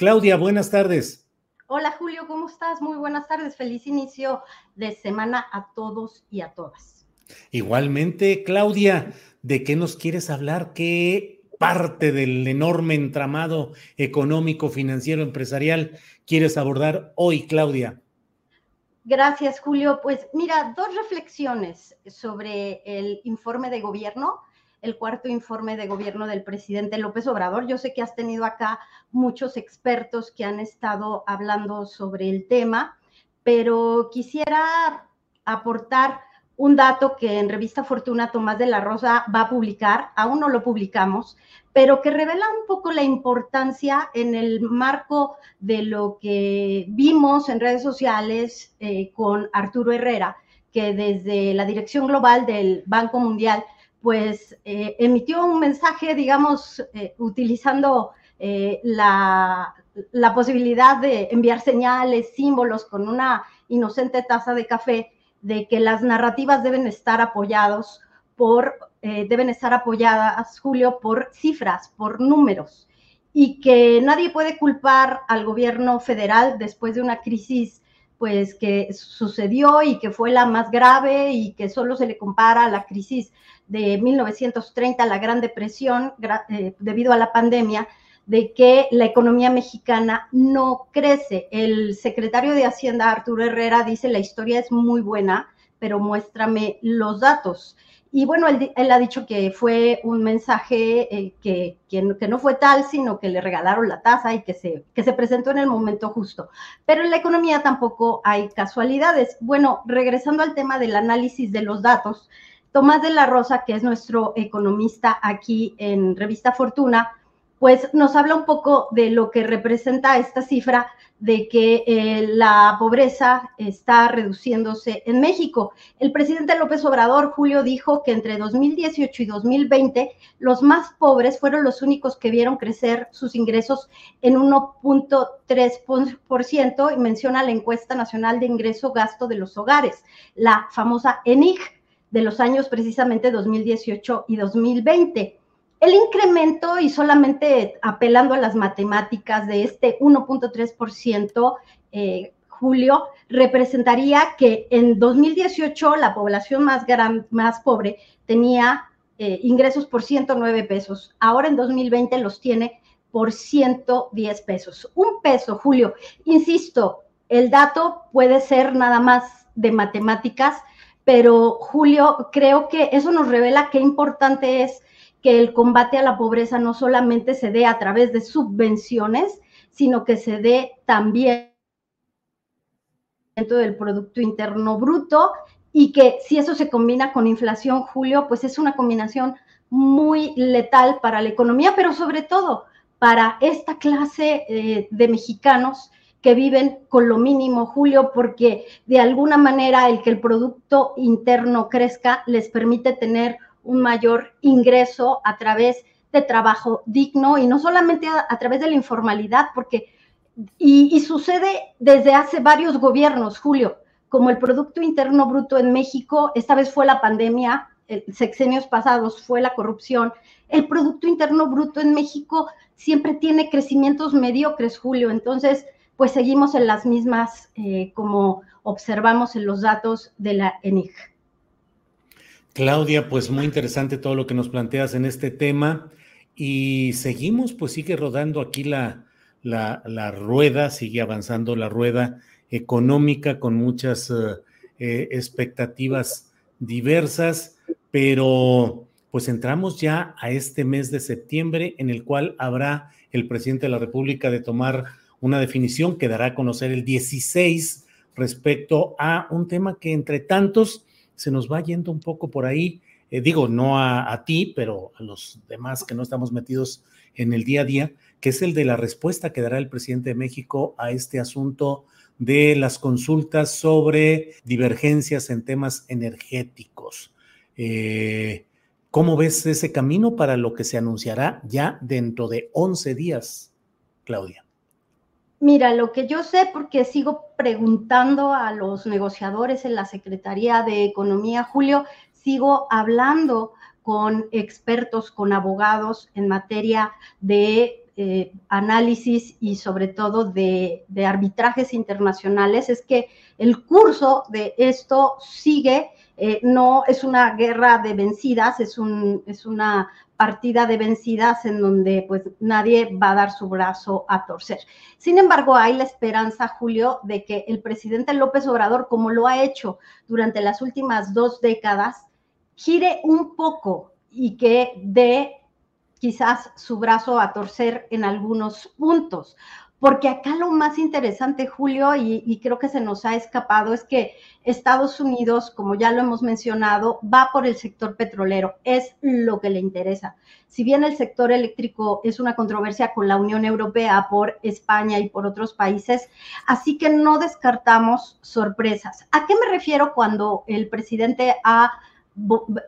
Claudia, buenas tardes. Hola Julio, ¿cómo estás? Muy buenas tardes. Feliz inicio de semana a todos y a todas. Igualmente, Claudia, ¿de qué nos quieres hablar? ¿Qué parte del enorme entramado económico, financiero, empresarial quieres abordar hoy, Claudia? Gracias, Julio. Pues mira, dos reflexiones sobre el informe de gobierno el cuarto informe de gobierno del presidente López Obrador. Yo sé que has tenido acá muchos expertos que han estado hablando sobre el tema, pero quisiera aportar un dato que en Revista Fortuna Tomás de la Rosa va a publicar, aún no lo publicamos, pero que revela un poco la importancia en el marco de lo que vimos en redes sociales eh, con Arturo Herrera, que desde la Dirección Global del Banco Mundial pues eh, emitió un mensaje, digamos, eh, utilizando eh, la, posibilidad de enviar señales, símbolos con una inocente taza de café, de que las narrativas deben estar apoyados por, deben estar apoyadas, Julio, por cifras, por números, y que nadie puede culpar al gobierno federal después de una crisis pues que sucedió y que fue la más grave y que solo se le compara a la crisis de 1930, la Gran Depresión, eh, debido a la pandemia, de que la economía mexicana no crece. El secretario de Hacienda, Arturo Herrera, dice la historia es muy buena, pero muéstrame los datos. Y bueno, él, ha dicho que fue un mensaje eh, que, que, no fue tal, sino que le regalaron la tasa y que se, que se presentó en el momento justo. Pero en la economía tampoco hay casualidades. Bueno, regresando al tema del análisis de los datos, Tomás de la Rosa, que es nuestro economista aquí en Revista Fortuna, pues nos habla un poco de lo que representa esta cifra de que eh, la pobreza está reduciéndose en México. El presidente López Obrador, Julio, dijo que entre 2018 y 2020 los más pobres fueron los únicos que vieron crecer sus ingresos en 1.3% y menciona la encuesta nacional de ingreso gasto de los hogares, la famosa ENIG de los años precisamente 2018 y 2020. El incremento, y solamente apelando a las matemáticas de este 1.3%, eh, Julio, representaría que en 2018 la población más, gran, más pobre tenía eh, ingresos por 109 pesos. Ahora en 2020 los tiene por 110 pesos. Un peso, Julio. Insisto, el dato puede ser nada más de matemáticas, pero Julio, creo que eso nos revela qué importante es que el combate a la pobreza no solamente se dé a través de subvenciones, sino que se dé también del Producto Interno Bruto y que si eso se combina con inflación, Julio, pues es una combinación muy letal para la economía, pero sobre todo para esta clase eh, de mexicanos que viven con lo mínimo, Julio, porque de alguna manera el que el Producto Interno crezca les permite tener un mayor ingreso a través de trabajo digno y no solamente a, través de la informalidad, porque, y, sucede desde hace varios gobiernos, Julio, como el Producto Interno Bruto en México, esta vez fue la pandemia, sexenios pasados fue la corrupción, el Producto Interno Bruto en México siempre tiene crecimientos mediocres, Julio, entonces pues seguimos en las mismas eh, como observamos en los datos de la ENIG. Claudia, pues muy interesante todo lo que nos planteas en este tema y seguimos, pues sigue rodando aquí la, la, rueda, sigue avanzando la rueda económica con muchas eh, eh, expectativas diversas, pero pues entramos ya a este mes de septiembre en el cual habrá el presidente de la República de tomar una definición que dará a conocer el 16 respecto a un tema que entre tantos se nos va yendo un poco por ahí, eh, digo, no a, ti, pero a los demás que no estamos metidos en el día a día, que es el de la respuesta que dará el presidente de México a este asunto de las consultas sobre divergencias en temas energéticos. Eh, ¿Cómo ves ese camino para lo que se anunciará ya dentro de 11 días, Claudia? Mira, lo que yo sé, porque sigo preguntando a los negociadores en la Secretaría de Economía, Julio, sigo hablando con expertos, con abogados en materia de eh, análisis y sobre todo de, arbitrajes internacionales, es que el curso de esto sigue, eh, no es una guerra de vencidas, es, un, es una partida de vencidas en donde pues nadie va a dar su brazo a torcer. Sin embargo, hay la esperanza, Julio, de que el presidente López Obrador, como lo ha hecho durante las últimas dos décadas, gire un poco y que dé quizás su brazo a torcer en algunos puntos. Porque acá lo más interesante, Julio, y, creo que se nos ha escapado, es que Estados Unidos, como ya lo hemos mencionado, va por el sector petrolero, es lo que le interesa. Si bien el sector eléctrico es una controversia con la Unión Europea por España y por otros países, así que no descartamos sorpresas. ¿A qué me refiero cuando el presidente ha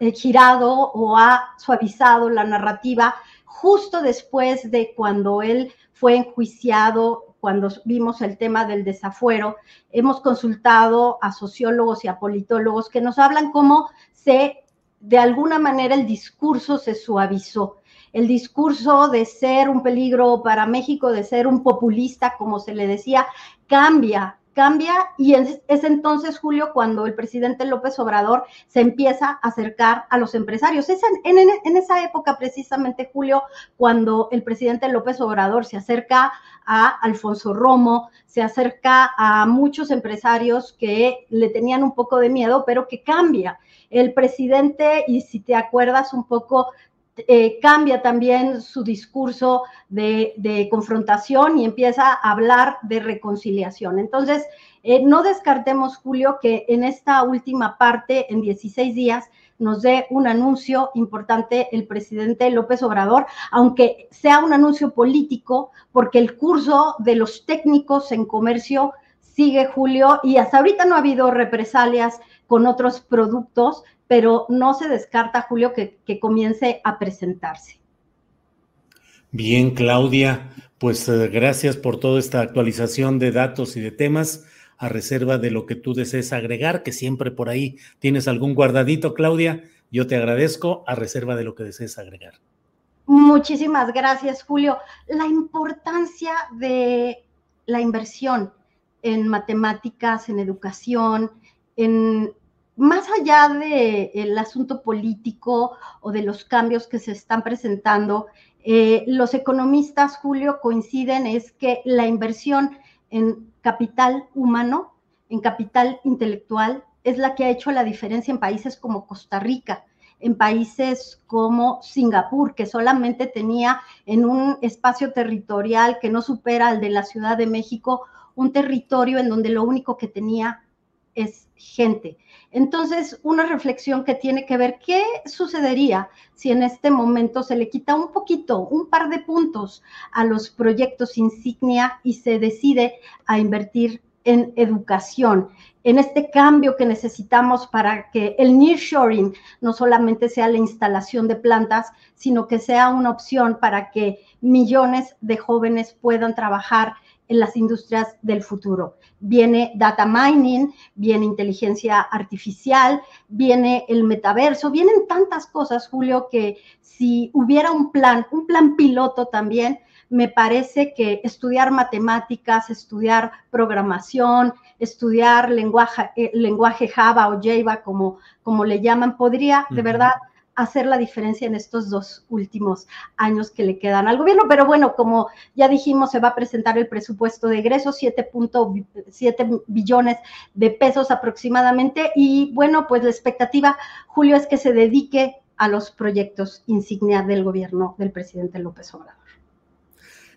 eh, girado o ha suavizado la narrativa justo después de cuando él fue enjuiciado, cuando vimos el tema del desafuero, hemos consultado a sociólogos y a politólogos que nos hablan cómo se, de alguna manera, el discurso se suavizó. El discurso de ser un peligro para México, de ser un populista, como se le decía, cambia cambia y es, entonces, Julio, cuando el presidente López Obrador se empieza a acercar a los empresarios. Es en, esa época, precisamente, Julio, cuando el presidente López Obrador se acerca a Alfonso Romo, se acerca a muchos empresarios que le tenían un poco de miedo, pero que cambia. El presidente, y si te acuerdas un poco, eh, cambia también su discurso de, confrontación y empieza a hablar de reconciliación. Entonces, eh, no descartemos, Julio, que en esta última parte, en 16 días, nos dé un anuncio importante el presidente López Obrador, aunque sea un anuncio político, porque el curso de los técnicos en comercio sigue, Julio, y hasta ahorita no ha habido represalias con otros productos, pero no se descarta, Julio, que, comience a presentarse. Bien, Claudia, pues eh, gracias por toda esta actualización de datos y de temas a reserva de lo que tú desees agregar, que siempre por ahí tienes algún guardadito, Claudia. Yo te agradezco a reserva de lo que desees agregar. Muchísimas gracias, Julio. La importancia de la inversión en matemáticas, en educación, en más allá del asunto político o de los cambios que se están presentando, eh, los economistas, Julio, coinciden es que la inversión en capital humano, en capital intelectual, es la que ha hecho la diferencia en países como Costa Rica, en países como Singapur, que solamente tenía en un espacio territorial que no supera al de la Ciudad de México, un territorio en donde lo único que tenía es gente. Entonces, una reflexión que tiene que ver qué sucedería si en este momento se le quita un poquito, un par de puntos a los proyectos insignia y se decide a invertir en educación, en este cambio que necesitamos para que el nearshoring no solamente sea la instalación de plantas, sino que sea una opción para que millones de jóvenes puedan trabajar en las industrias del futuro. Viene data mining, viene inteligencia artificial, viene el metaverso, vienen tantas cosas, Julio, que si hubiera un plan, un plan piloto también, me parece que estudiar matemáticas, estudiar programación, estudiar lenguaje, eh, lenguaje Java o Java, como, como le llaman, podría de verdad hacer la diferencia en estos dos últimos años que le quedan al gobierno. Pero bueno, como ya dijimos, se va a presentar el presupuesto de egresos, 7.7 billones de pesos aproximadamente. Y bueno, pues la expectativa, Julio, es que se dedique a los proyectos insignia del gobierno del presidente López Obrador.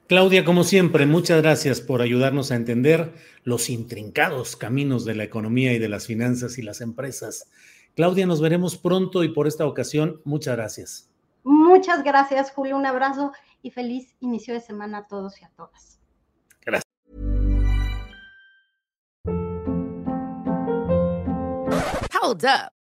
Claudia, como siempre, muchas gracias por ayudarnos a entender los intrincados caminos de la economía y de las finanzas y las empresas. Claudia, nos veremos pronto y por esta ocasión, muchas gracias. Muchas gracias, Julio. Un abrazo y feliz inicio de semana a todos y a todas. Gracias. Hold up.